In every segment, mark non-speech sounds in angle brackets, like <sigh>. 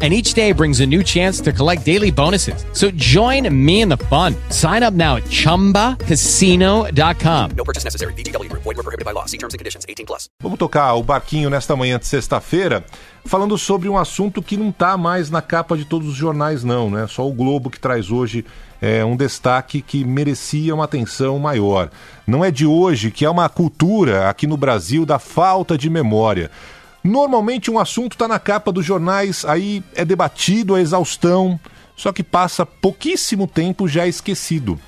And each day brings a new chance to collect daily bonuses. So join me in the fun. Sign up now at chumbacasino.com. No purchase necessary. VGW Group. Void were prohibited by law. See terms and conditions. 18 plus. Vamos tocar o barquinho nesta manhã de sexta-feira, falando sobre um assunto que não está mais na capa de todos os jornais, não, né? Só o Globo que traz hoje é, um destaque que merecia uma atenção maior. Não é de hoje que há uma cultura aqui no Brasil da falta de memória. Normalmente um assunto está na capa dos jornais, aí é debatido a exaustão, só que passa pouquíssimo tempo já esquecido.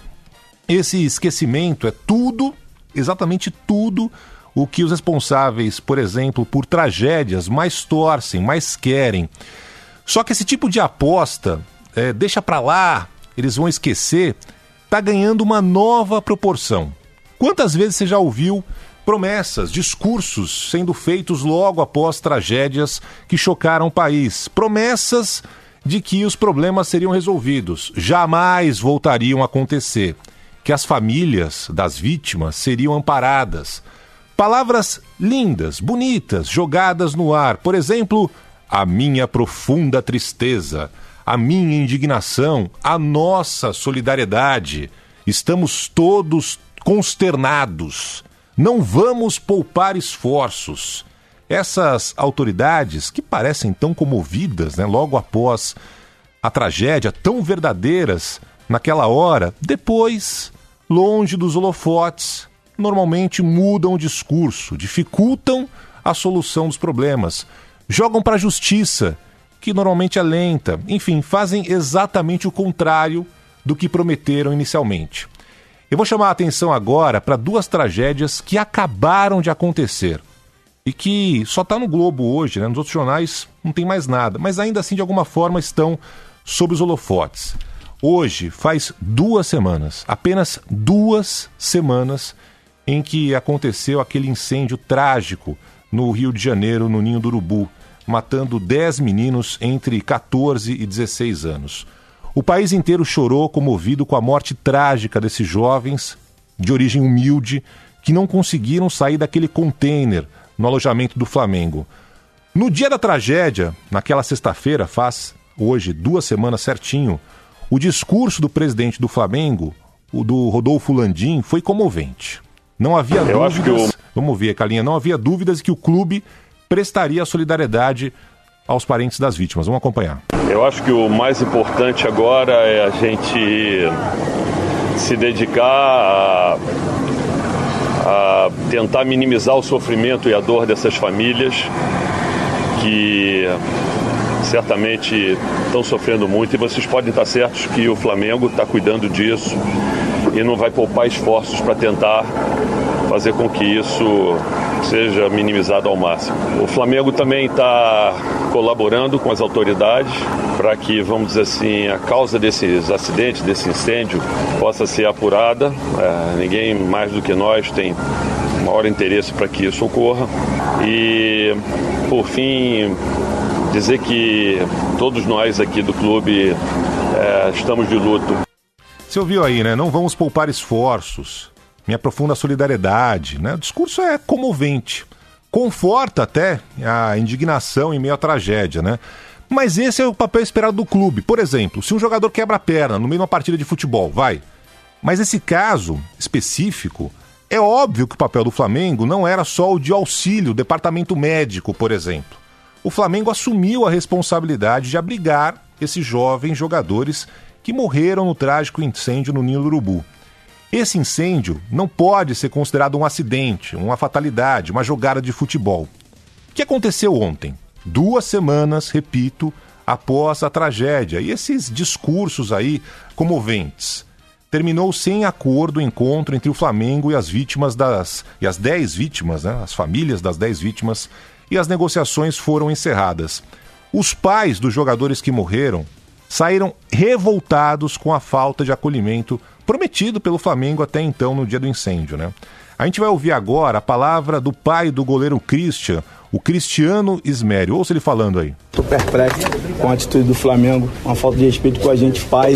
Esse esquecimento é tudo, exatamente tudo, o que os responsáveis, por exemplo, por tragédias mais torcem, mais querem. Só que esse tipo de aposta, é, deixa para lá, eles vão esquecer, tá ganhando uma nova proporção. Quantas vezes você já ouviu promessas, discursos sendo feitos logo após tragédias que chocaram o país? Promessas de que os problemas seriam resolvidos, jamais voltariam a acontecer, que as famílias das vítimas seriam amparadas. Palavras lindas, bonitas, jogadas no ar. Por exemplo, a minha profunda tristeza, a minha indignação, a nossa solidariedade. Estamos todos consternados. Não vamos poupar esforços. Essas autoridades, que parecem tão comovidas, né, logo após a tragédia, tão verdadeiras naquela hora, depois, longe dos holofotes, normalmente mudam o discurso, dificultam a solução dos problemas, jogam para a justiça, que normalmente é lenta, enfim, fazem exatamente o contrário do que prometeram inicialmente. Eu vou chamar a atenção agora para duas tragédias que acabaram de acontecer e que só está no Globo hoje, né? nos outros jornais não tem mais nada, mas ainda assim de alguma forma estão sob os holofotes. Hoje faz duas semanas, apenas duas semanas, em que aconteceu aquele incêndio trágico no Rio de Janeiro, no Ninho do Urubu, matando 10 meninos entre 14 e 16 anos. O país inteiro chorou comovido com a morte trágica desses jovens de origem humilde que não conseguiram sair daquele container no alojamento do Flamengo. No dia da tragédia, naquela sexta-feira, faz hoje duas semanas certinho, o discurso do presidente do Flamengo, o do Rodolfo Landim, foi comovente. Não havia Eu dúvidas. Vamos ver, Calinha, não havia dúvidas que o clube prestaria solidariedade aos parentes das vítimas. Vamos acompanhar. Eu acho que o mais importante agora é a gente se dedicar a, a tentar minimizar o sofrimento e a dor dessas famílias que certamente estão sofrendo muito. E vocês podem estar certos que o Flamengo está cuidando disso e não vai poupar esforços para tentar fazer com que isso seja minimizado ao máximo. O Flamengo também está colaborando com as autoridades para que, vamos dizer assim, a causa desses acidentes, desse incêndio, possa ser apurada. É, ninguém mais do que nós tem maior interesse para que isso ocorra. E, por fim, dizer que todos nós aqui do clube é, estamos de luto. Você ouviu aí, né? Não vamos poupar esforços. Minha profunda solidariedade, né? O discurso é comovente. conforta até a indignação em meio à tragédia, né? Mas esse é o papel esperado do clube. Por exemplo, se um jogador quebra a perna no meio de uma partida de futebol, vai. Mas esse caso específico, é óbvio que o papel do Flamengo não era só o de auxílio, departamento médico, por exemplo. O Flamengo assumiu a responsabilidade de abrigar esses jovens jogadores que morreram no trágico incêndio no do Urubu. Esse incêndio não pode ser considerado um acidente, uma fatalidade, uma jogada de futebol. O que aconteceu ontem? Duas semanas, repito, após a tragédia e esses discursos aí comoventes. Terminou sem acordo o encontro entre o Flamengo e as vítimas das. e as dez vítimas, né? As famílias das dez vítimas, e as negociações foram encerradas. Os pais dos jogadores que morreram saíram revoltados com a falta de acolhimento prometido pelo Flamengo até então no dia do incêndio, né? A gente vai ouvir agora a palavra do pai do goleiro Christian, o Cristiano Ismério. Ouça ele falando aí. Estou perplexo com a atitude do Flamengo, uma falta de respeito com a gente, pai.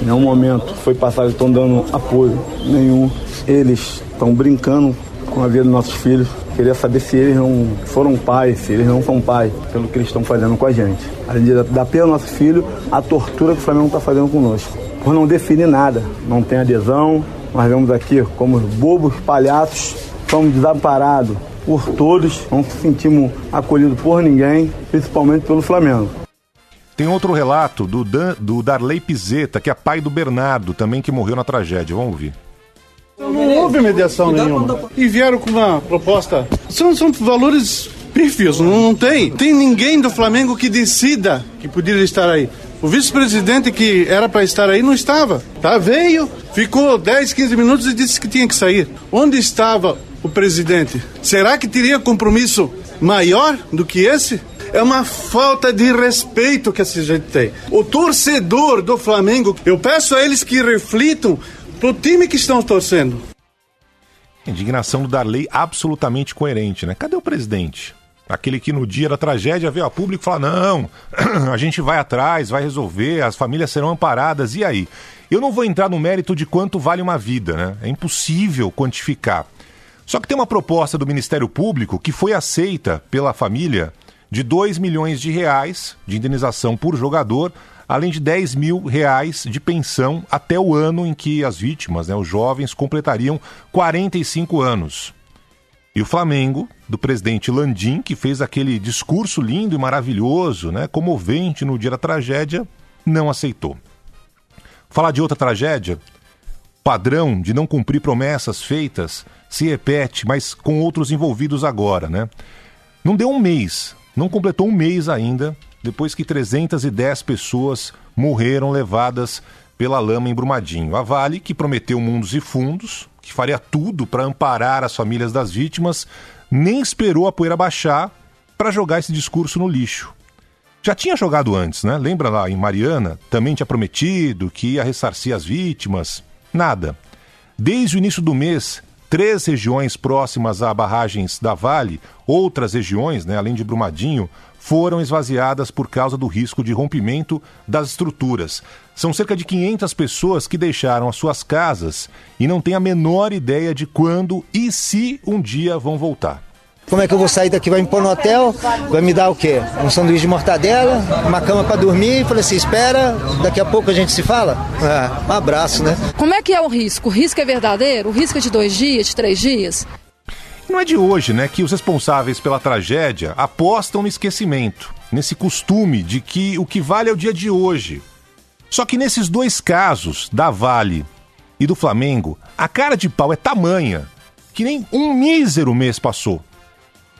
Em nenhum momento foi passado, estão dando apoio nenhum. Eles estão brincando com a vida dos nossos filhos. Queria saber se eles não foram pais, se eles não são pais, pelo que eles estão fazendo com a gente. Além de dar pelo nosso filho, a tortura que o Flamengo está fazendo conosco por não definir nada. Não tem adesão, nós vemos aqui como bobos palhaços, somos desamparados por todos, não se sentimos acolhidos por ninguém, principalmente pelo Flamengo. Tem outro relato do, Dan, do Darley Pizeta, que é pai do Bernardo, também que morreu na tragédia. Vamos ouvir. Não houve mediação nenhuma. E vieram com uma proposta. São, são valores pífios, não, não tem. Tem ninguém do Flamengo que decida que poderia estar aí. O vice-presidente que era para estar aí não estava. Tá? Veio, ficou 10, 15 minutos e disse que tinha que sair. Onde estava o presidente? Será que teria compromisso maior do que esse? É uma falta de respeito que essa gente tem. O torcedor do Flamengo, eu peço a eles que reflitam pro time que estão torcendo. Indignação do Darley absolutamente coerente, né? Cadê o presidente? Aquele que no dia da tragédia veio a público e fala: não, <clears throat> a gente vai atrás, vai resolver, as famílias serão amparadas. E aí? Eu não vou entrar no mérito de quanto vale uma vida, né? É impossível quantificar. Só que tem uma proposta do Ministério Público que foi aceita pela família de 2 milhões de reais de indenização por jogador, além de 10 mil reais de pensão até o ano em que as vítimas, né, os jovens, completariam 45 anos. E o Flamengo, do presidente Landim, que fez aquele discurso lindo e maravilhoso, né, comovente no dia da tragédia, não aceitou. Falar de outra tragédia, padrão de não cumprir promessas feitas se repete, mas com outros envolvidos agora, né? Não deu um mês, não completou um mês ainda, depois que 310 pessoas morreram levadas pela lama em Brumadinho. A Vale, que prometeu mundos e fundos, que faria tudo para amparar as famílias das vítimas, nem esperou a poeira baixar para jogar esse discurso no lixo. Já tinha jogado antes, né? Lembra lá em Mariana? Também tinha prometido que ia ressarcir as vítimas. Nada. Desde o início do mês, três regiões próximas a barragens da Vale, outras regiões, né, além de Brumadinho, foram esvaziadas por causa do risco de rompimento das estruturas. São cerca de 500 pessoas que deixaram as suas casas e não têm a menor ideia de quando e se um dia vão voltar. Como é que eu vou sair daqui? Vai me pôr no hotel? Vai me dar o quê? Um sanduíche de mortadela, uma cama para dormir. Falei assim: espera, daqui a pouco a gente se fala? É, um abraço, né? Como é que é o risco? O risco é verdadeiro? O risco é de dois dias, de três dias? Não é de hoje, né, que os responsáveis pela tragédia apostam no esquecimento, nesse costume de que o que vale é o dia de hoje, só que nesses dois casos, da Vale e do Flamengo, a cara de pau é tamanha que nem um mísero mês passou.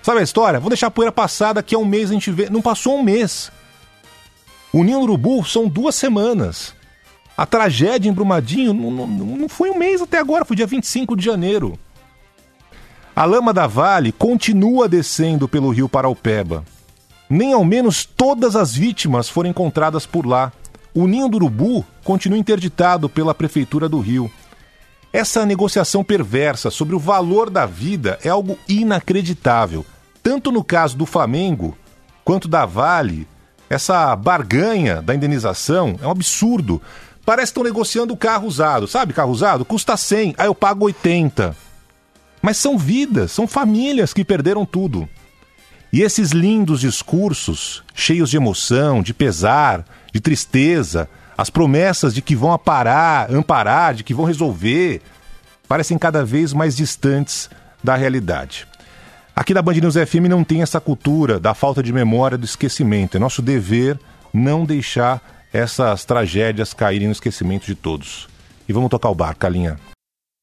Sabe a história? Vou deixar a poeira passar, daqui a um mês a gente vê. Não passou um mês. O Ninho Urubu são duas semanas. A tragédia em Brumadinho não, não, não foi um mês até agora, foi dia 25 de janeiro. A lama da Vale continua descendo pelo rio Paraupeba. Nem ao menos todas as vítimas foram encontradas por lá o ninho do urubu continua interditado pela Prefeitura do Rio. Essa negociação perversa sobre o valor da vida é algo inacreditável. Tanto no caso do Flamengo quanto da Vale, essa barganha da indenização é um absurdo. Parece que estão negociando carro usado. Sabe carro usado? Custa 100, aí eu pago 80. Mas são vidas, são famílias que perderam tudo. E esses lindos discursos, cheios de emoção, de pesar, de tristeza, as promessas de que vão aparar, amparar, de que vão resolver, parecem cada vez mais distantes da realidade. Aqui da Band News FM não tem essa cultura da falta de memória, do esquecimento. É nosso dever não deixar essas tragédias caírem no esquecimento de todos. E vamos tocar o barco, Calinha.